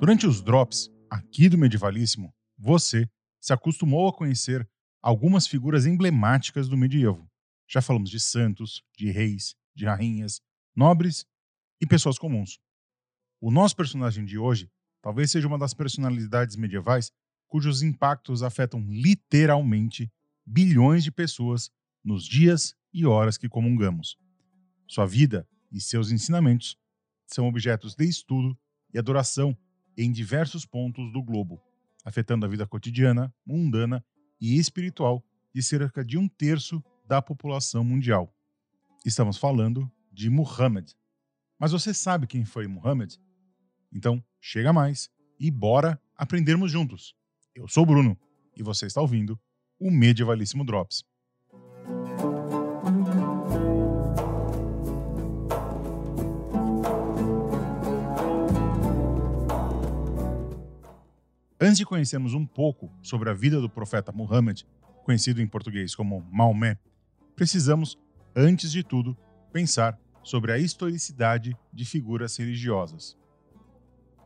Durante os drops aqui do Medievalíssimo, você se acostumou a conhecer algumas figuras emblemáticas do medievo. Já falamos de santos, de reis, de rainhas, nobres e pessoas comuns. O nosso personagem de hoje talvez seja uma das personalidades medievais cujos impactos afetam literalmente bilhões de pessoas nos dias e horas que comungamos. Sua vida e seus ensinamentos são objetos de estudo e adoração em diversos pontos do globo, afetando a vida cotidiana, mundana e espiritual de cerca de um terço da população mundial. Estamos falando de Muhammad. Mas você sabe quem foi Muhammad? Então, chega mais e bora aprendermos juntos. Eu sou o Bruno e você está ouvindo o Medievalíssimo Drops. Antes de conhecermos um pouco sobre a vida do profeta Muhammad, conhecido em português como Maomé, precisamos, antes de tudo, pensar sobre a historicidade de figuras religiosas.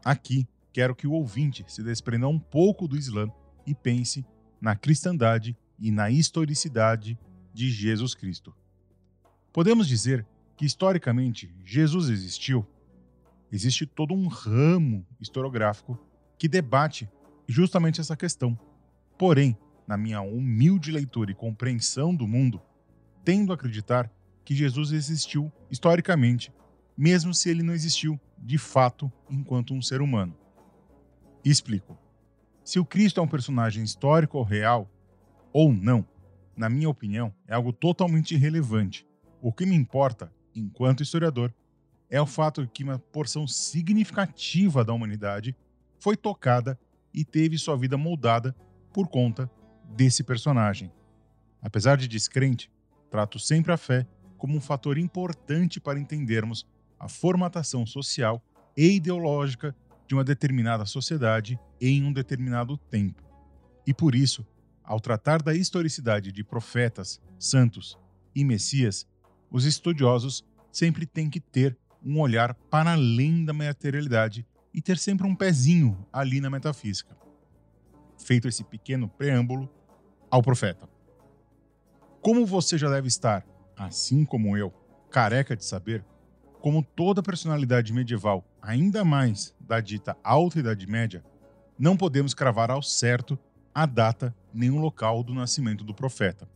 Aqui, quero que o ouvinte se desprenda um pouco do Islã e pense na cristandade e na historicidade de Jesus Cristo. Podemos dizer que, historicamente, Jesus existiu? Existe todo um ramo historiográfico que debate justamente essa questão. Porém, na minha humilde leitura e compreensão do mundo, tendo a acreditar que Jesus existiu historicamente, mesmo se ele não existiu de fato enquanto um ser humano. explico. Se o Cristo é um personagem histórico ou real, ou não, na minha opinião, é algo totalmente irrelevante. O que me importa, enquanto historiador, é o fato de que uma porção significativa da humanidade foi tocada e teve sua vida moldada por conta desse personagem. Apesar de descrente, trato sempre a fé como um fator importante para entendermos a formatação social e ideológica de uma determinada sociedade em um determinado tempo. E por isso, ao tratar da historicidade de profetas, santos e messias, os estudiosos sempre têm que ter um olhar para além da materialidade e ter sempre um pezinho ali na metafísica. Feito esse pequeno preâmbulo ao profeta. Como você já deve estar, assim como eu, careca de saber, como toda personalidade medieval, ainda mais da dita Alta Idade Média, não podemos cravar ao certo a data nem o local do nascimento do profeta.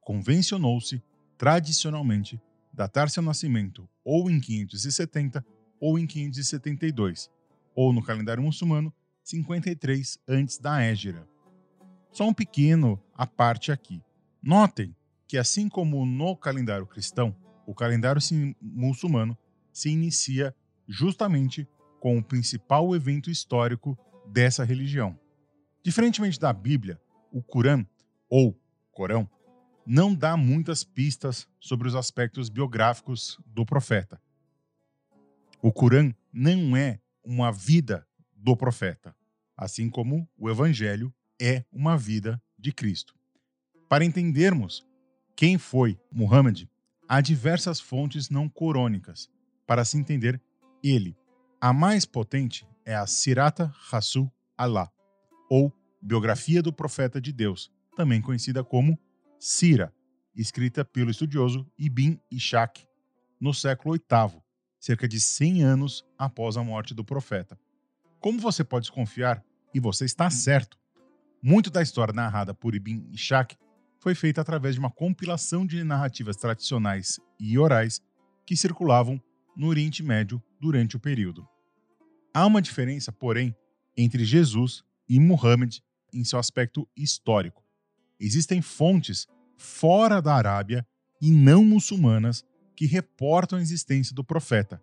Convencionou-se, tradicionalmente, datar seu nascimento ou em 570 ou em 572, ou no calendário muçulmano, 53 antes da Égira. Só um pequeno à parte aqui. Notem que, assim como no calendário cristão, o calendário muçulmano se inicia justamente com o principal evento histórico dessa religião. Diferentemente da Bíblia, o Corão, ou Corão, não dá muitas pistas sobre os aspectos biográficos do profeta. O Corão não é uma vida do profeta, assim como o Evangelho é uma vida de Cristo. Para entendermos quem foi Muhammad, há diversas fontes não corônicas para se entender ele. A mais potente é a Sirata Rasul Allah, ou Biografia do Profeta de Deus, também conhecida como Sira, escrita pelo estudioso Ibn Ishaq no século VIII, cerca de 100 anos após a morte do profeta. Como você pode desconfiar, e você está certo, muito da história narrada por Ibn Ishaq foi feita através de uma compilação de narrativas tradicionais e orais que circulavam no Oriente Médio durante o período. Há uma diferença, porém, entre Jesus e Muhammad em seu aspecto histórico. Existem fontes fora da Arábia e não muçulmanas que reportam a existência do profeta.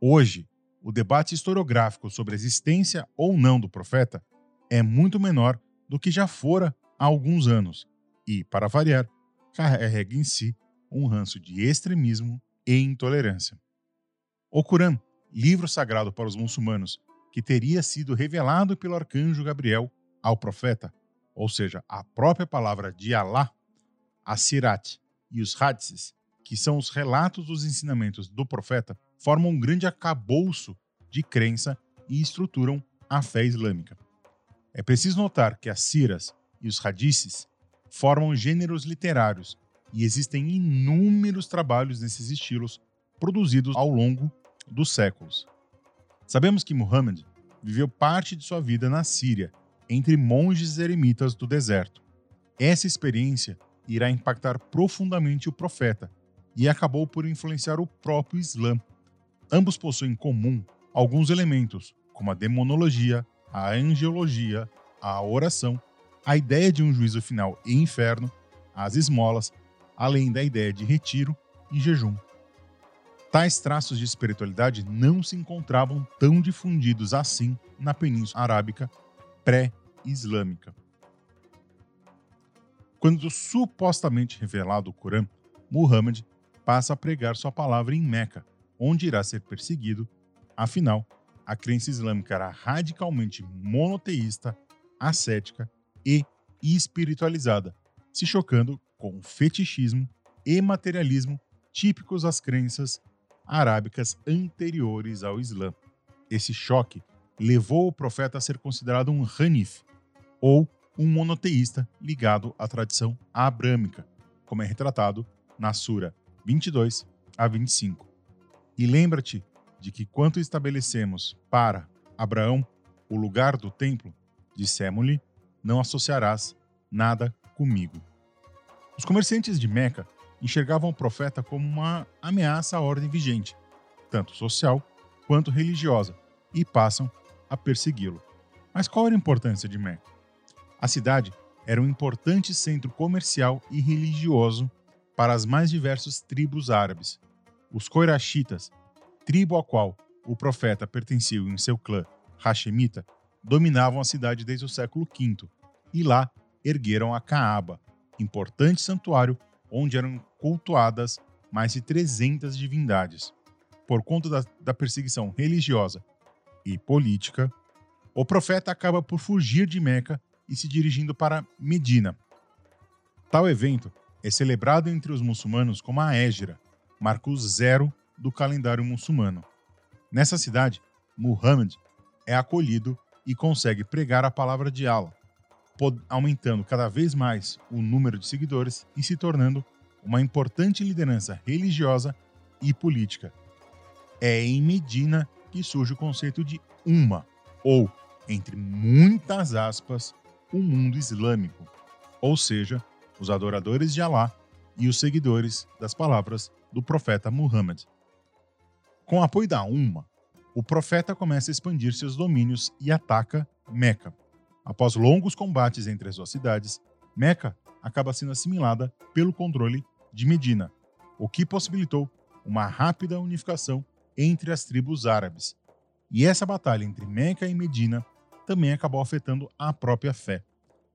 Hoje, o debate historiográfico sobre a existência ou não do profeta é muito menor do que já fora há alguns anos e, para variar, carrega em si um ranço de extremismo e intolerância. O Corão, livro sagrado para os muçulmanos, que teria sido revelado pelo arcanjo Gabriel ao profeta, ou seja, a própria palavra de Alá, a Sirat e os Hadiths, que são os relatos dos ensinamentos do profeta, formam um grande acabouço de crença e estruturam a fé islâmica. É preciso notar que as siras e os hadices formam gêneros literários e existem inúmeros trabalhos nesses estilos produzidos ao longo dos séculos. Sabemos que Muhammad viveu parte de sua vida na Síria, entre monges eremitas do deserto. Essa experiência irá impactar profundamente o profeta e acabou por influenciar o próprio Islã. Ambos possuem em comum alguns elementos, como a demonologia, a angiologia, a oração, a ideia de um juízo final e inferno, as esmolas, além da ideia de retiro e jejum. Tais traços de espiritualidade não se encontravam tão difundidos assim na Península Arábica pré-islâmica. Quando supostamente revelado o Corão, Muhammad passa a pregar sua palavra em Meca, onde irá ser perseguido. Afinal, a crença islâmica era radicalmente monoteísta, ascética e espiritualizada, se chocando com o fetichismo e materialismo típicos das crenças arábicas anteriores ao Islã. Esse choque levou o profeta a ser considerado um Hanif, ou um monoteísta ligado à tradição abrâmica, como é retratado na Sura 22 a 25. E lembra-te de que quanto estabelecemos para Abraão o lugar do templo, dissemos-lhe, não associarás nada comigo. Os comerciantes de Meca enxergavam o profeta como uma ameaça à ordem vigente, tanto social quanto religiosa, e passam a persegui-lo. Mas qual era a importância de Meca? A cidade era um importante centro comercial e religioso para as mais diversas tribos árabes. Os Coirachitas, tribo a qual o profeta pertencia em seu clã Hashemita, dominavam a cidade desde o século V e lá ergueram a Caaba, importante santuário onde eram cultuadas mais de 300 divindades. Por conta da, da perseguição religiosa e política, o profeta acaba por fugir de Meca e se dirigindo para Medina. Tal evento é celebrado entre os muçulmanos como a Égira, marco zero do calendário muçulmano. Nessa cidade, Muhammad é acolhido e consegue pregar a palavra de Allah, aumentando cada vez mais o número de seguidores e se tornando uma importante liderança religiosa e política. É em Medina que surge o conceito de Umma, ou, entre muitas aspas, o mundo islâmico, ou seja, os adoradores de Alá e os seguidores das palavras do profeta Muhammad. Com apoio da Umma, o profeta começa a expandir seus domínios e ataca Meca. Após longos combates entre as duas cidades, Meca acaba sendo assimilada pelo controle de Medina, o que possibilitou uma rápida unificação entre as tribos árabes. E essa batalha entre Meca e Medina também acabou afetando a própria fé.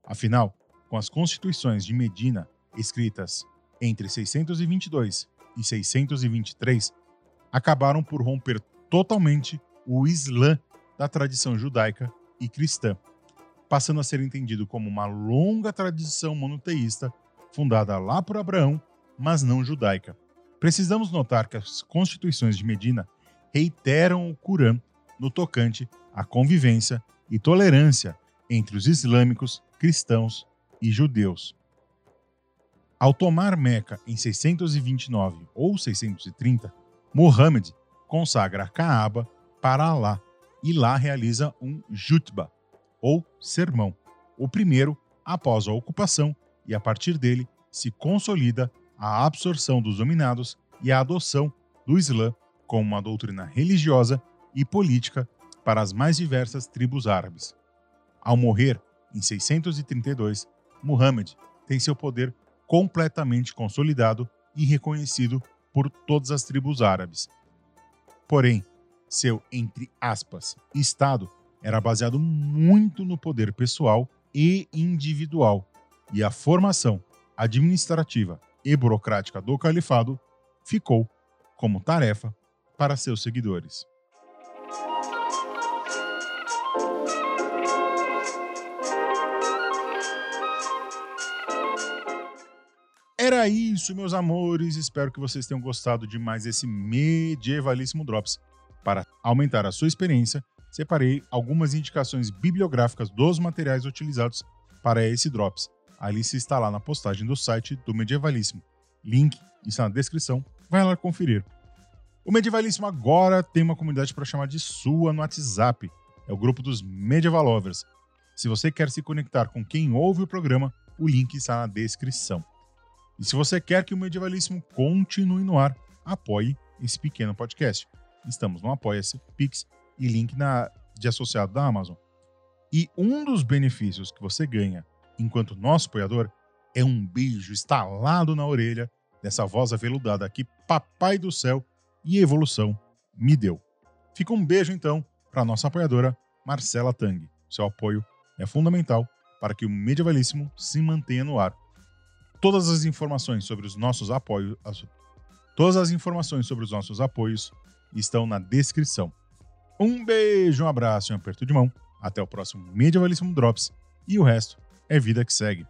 Afinal, com as constituições de Medina escritas entre 622 e 623, acabaram por romper totalmente o Islã da tradição judaica e cristã, passando a ser entendido como uma longa tradição monoteísta fundada lá por Abraão mas não judaica. Precisamos notar que as constituições de Medina reiteram o Corão no tocante à convivência e tolerância entre os islâmicos, cristãos e judeus. Ao tomar Meca em 629 ou 630, Muhammad consagra a Kaaba para Alá e lá realiza um jutba, ou sermão, o primeiro após a ocupação, e a partir dele se consolida a absorção dos dominados e a adoção do Islã como uma doutrina religiosa e política para as mais diversas tribos árabes. Ao morrer, em 632, Muhammad tem seu poder completamente consolidado e reconhecido por todas as tribos árabes. Porém, seu, entre aspas, Estado era baseado muito no poder pessoal e individual, e a formação administrativa e burocrática do califado ficou como tarefa para seus seguidores. Era isso, meus amores. Espero que vocês tenham gostado de mais esse medievalíssimo Drops. Para aumentar a sua experiência, separei algumas indicações bibliográficas dos materiais utilizados para esse Drops. A lista está lá na postagem do site do Medievalíssimo. Link está na descrição, vai lá conferir. O Medievalíssimo agora tem uma comunidade para chamar de sua no WhatsApp. É o grupo dos Medieval Lovers. Se você quer se conectar com quem ouve o programa, o link está na descrição. E se você quer que o Medievalismo continue no ar, apoie esse pequeno podcast. Estamos no Apoia-se, Pix e link na, de associado da Amazon. E um dos benefícios que você ganha enquanto nosso apoiador é um beijo estalado na orelha dessa voz aveludada que Papai do Céu e Evolução me deu. Fica um beijo então para nossa apoiadora Marcela Tang. Seu apoio é fundamental para que o Medievalíssimo se mantenha no ar. Todas as informações sobre os nossos apoios, todas as informações sobre os nossos apoios estão na descrição. Um beijo, um abraço e um aperto de mão. Até o próximo Medievalíssimo Drops e o resto é vida que segue.